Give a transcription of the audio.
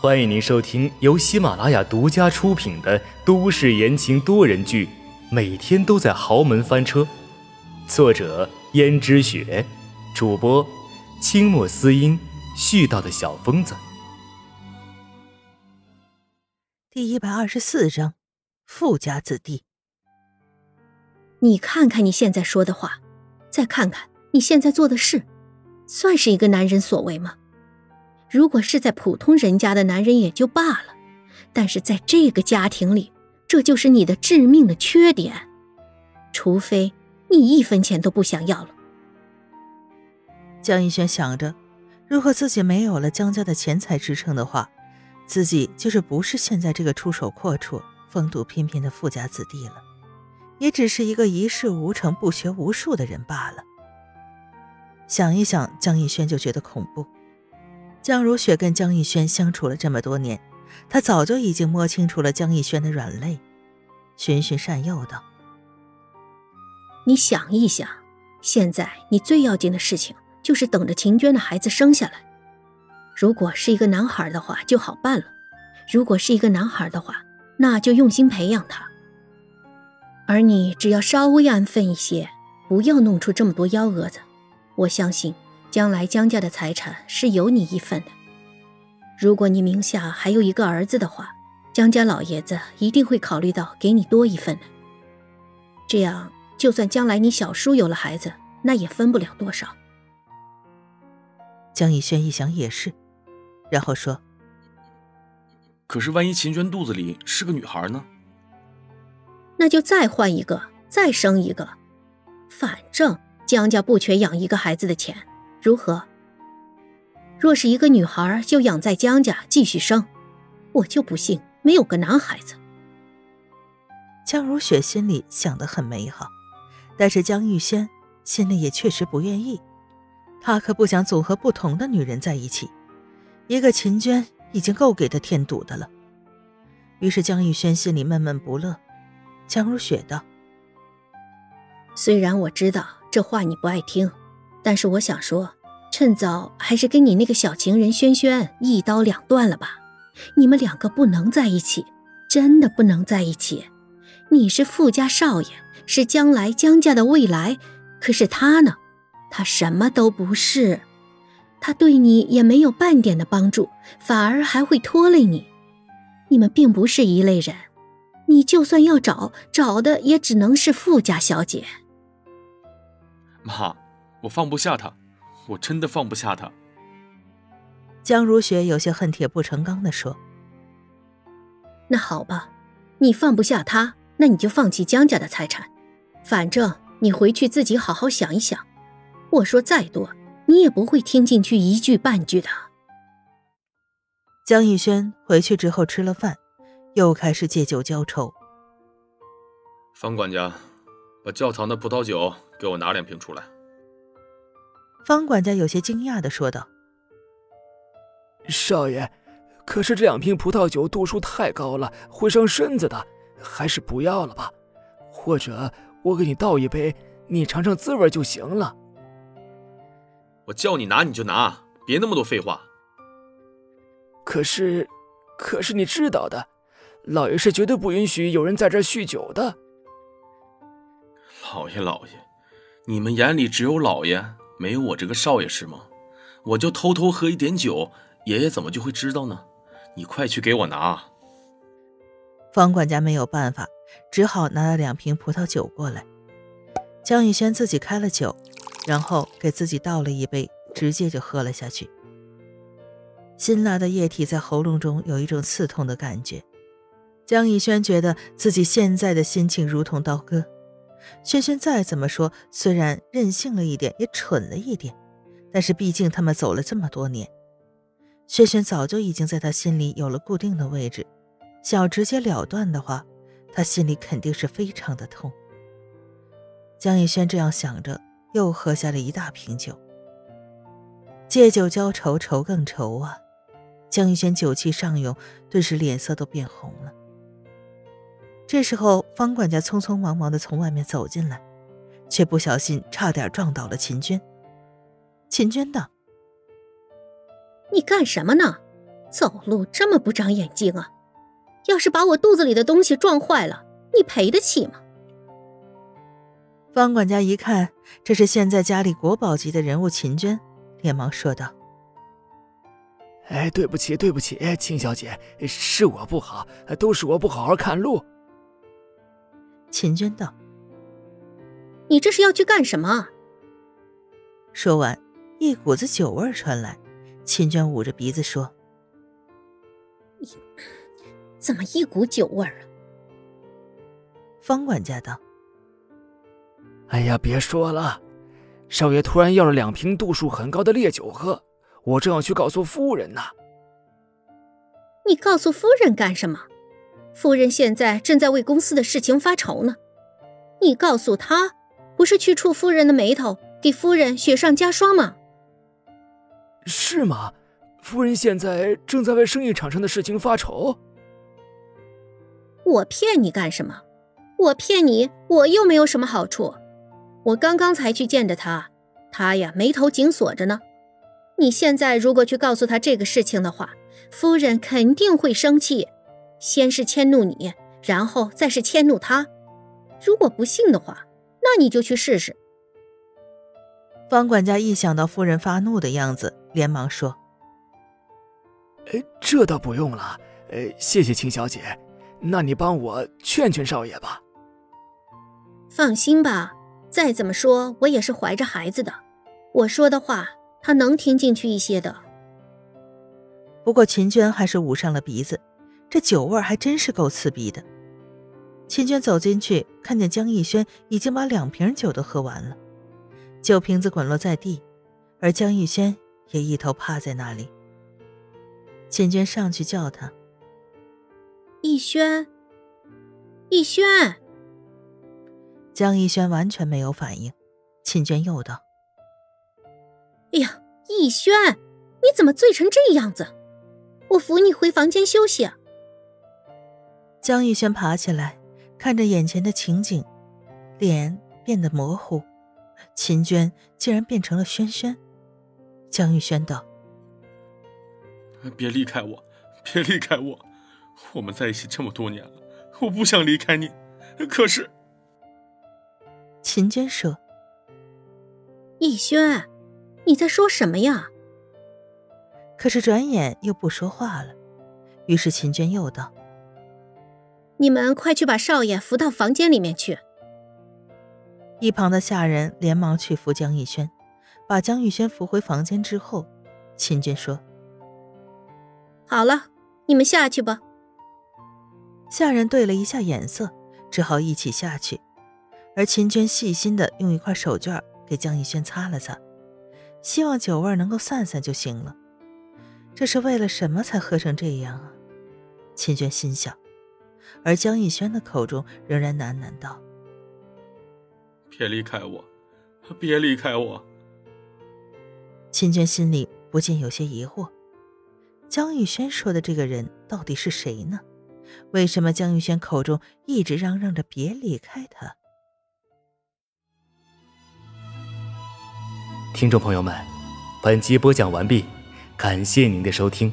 欢迎您收听由喜马拉雅独家出品的都市言情多人剧《每天都在豪门翻车》，作者：胭脂雪，主播：清墨思音，絮叨的小疯子。第一百二十四章，富家子弟。你看看你现在说的话，再看看你现在做的事，算是一个男人所为吗？如果是在普通人家的男人也就罢了，但是在这个家庭里，这就是你的致命的缺点。除非你一分钱都不想要了。江逸轩想着，如果自己没有了江家的钱财支撑的话，自己就是不是现在这个出手阔绰、风度翩翩的富家子弟了，也只是一个一事无成、不学无术的人罢了。想一想，江逸轩就觉得恐怖。江如雪跟江逸轩相处了这么多年，她早就已经摸清楚了江逸轩的软肋，循循善诱道：“你想一想，现在你最要紧的事情就是等着秦娟的孩子生下来。如果是一个男孩的话，就好办了；如果是一个男孩的话，那就用心培养他。而你只要稍微安分一些，不要弄出这么多幺蛾子，我相信。”将来江家的财产是有你一份的。如果你名下还有一个儿子的话，江家老爷子一定会考虑到给你多一份的。这样，就算将来你小叔有了孩子，那也分不了多少。江逸轩一想也是，然后说：“可是万一秦娟肚子里是个女孩呢？那就再换一个，再生一个。反正江家不缺养一个孩子的钱。”如何？若是一个女孩，就养在江家继续生，我就不信没有个男孩子。江如雪心里想的很美好，但是江玉轩心里也确实不愿意，他可不想总和不同的女人在一起，一个秦娟已经够给他添堵的了。于是江玉轩心里闷闷不乐。江如雪道：“虽然我知道这话你不爱听。”但是我想说，趁早还是跟你那个小情人轩轩一刀两断了吧。你们两个不能在一起，真的不能在一起。你是富家少爷，是将来江家的未来，可是他呢？他什么都不是，他对你也没有半点的帮助，反而还会拖累你。你们并不是一类人，你就算要找，找的也只能是富家小姐。妈。我放不下他，我真的放不下他。江如雪有些恨铁不成钢的说：“那好吧，你放不下他，那你就放弃江家的财产。反正你回去自己好好想一想。我说再多，你也不会听进去一句半句的。”江逸轩回去之后吃了饭，又开始借酒浇愁。方管家，把窖藏的葡萄酒给我拿两瓶出来。方管家有些惊讶的说道：“少爷，可是这两瓶葡萄酒度数太高了，会伤身子的，还是不要了吧。或者我给你倒一杯，你尝尝滋味就行了。”我叫你拿你就拿，别那么多废话。可是，可是你知道的，老爷是绝对不允许有人在这酗酒的。老爷，老爷，你们眼里只有老爷？没有我这个少爷是吗？我就偷偷喝一点酒，爷爷怎么就会知道呢？你快去给我拿。方管家没有办法，只好拿了两瓶葡萄酒过来。江宇轩自己开了酒，然后给自己倒了一杯，直接就喝了下去。辛辣的液体在喉咙中有一种刺痛的感觉。江逸轩觉得自己现在的心情如同刀割。轩轩再怎么说，虽然任性了一点，也蠢了一点，但是毕竟他们走了这么多年，轩轩早就已经在他心里有了固定的位置。想要直截了断的话，他心里肯定是非常的痛。江逸轩这样想着，又喝下了一大瓶酒。借酒浇愁，愁更愁啊！江逸轩酒气上涌，顿时脸色都变红了。这时候，方管家匆匆忙忙的从外面走进来，却不小心差点撞倒了秦娟。秦娟道：“你干什么呢？走路这么不长眼睛啊！要是把我肚子里的东西撞坏了，你赔得起吗？方管家一看这是现在家里国宝级的人物秦娟，连忙说道：“哎，对不起，对不起，秦小姐，是我不好，都是我不好好看路。”秦娟道：“你这是要去干什么？”说完，一股子酒味传来，秦娟捂着鼻子说：“怎么一股酒味啊？”方管家道。哎呀，别说了，少爷突然要了两瓶度数很高的烈酒喝，我正要去告诉夫人呢。你告诉夫人干什么？夫人现在正在为公司的事情发愁呢。你告诉她，不是去触夫人的眉头，给夫人雪上加霜吗？是吗？夫人现在正在为生意场上的事情发愁。我骗你干什么？我骗你，我又没有什么好处。我刚刚才去见着他，他呀眉头紧锁着呢。你现在如果去告诉他这个事情的话，夫人肯定会生气，先是迁怒你，然后再是迁怒他。如果不信的话，那你就去试试。方管家一想到夫人发怒的样子，连忙说：“哎，这倒不用了，呃，谢谢秦小姐，那你帮我劝劝少爷吧。”放心吧。再怎么说，我也是怀着孩子的，我说的话他能听进去一些的。不过秦娟还是捂上了鼻子，这酒味还真是够刺鼻的。秦娟走进去，看见江逸轩已经把两瓶酒都喝完了，酒瓶子滚落在地，而江逸轩也一头趴在那里。秦娟上去叫他：“逸轩，逸轩。”江逸轩完全没有反应，秦娟又道：“哎呀，逸轩，你怎么醉成这样子？我扶你回房间休息。”江逸轩爬起来，看着眼前的情景，脸变得模糊。秦娟竟然变成了轩轩。江逸轩道：“别离开我，别离开我，我们在一起这么多年了，我不想离开你，可是……”秦娟说：“逸轩，你在说什么呀？”可是转眼又不说话了。于是秦娟又道：“你们快去把少爷扶到房间里面去。”一旁的下人连忙去扶江逸轩，把江逸轩扶回房间之后，秦娟说：“好了，你们下去吧。”下人对了一下眼色，只好一起下去。而秦娟细心的用一块手绢给江逸轩擦了擦，希望酒味能够散散就行了。这是为了什么才喝成这样啊？秦娟心想。而江逸轩的口中仍然喃喃道：“别离开我，别离开我。”秦娟心里不禁有些疑惑：江逸轩说的这个人到底是谁呢？为什么江逸轩口中一直嚷嚷着别离开他？听众朋友们，本集播讲完毕，感谢您的收听。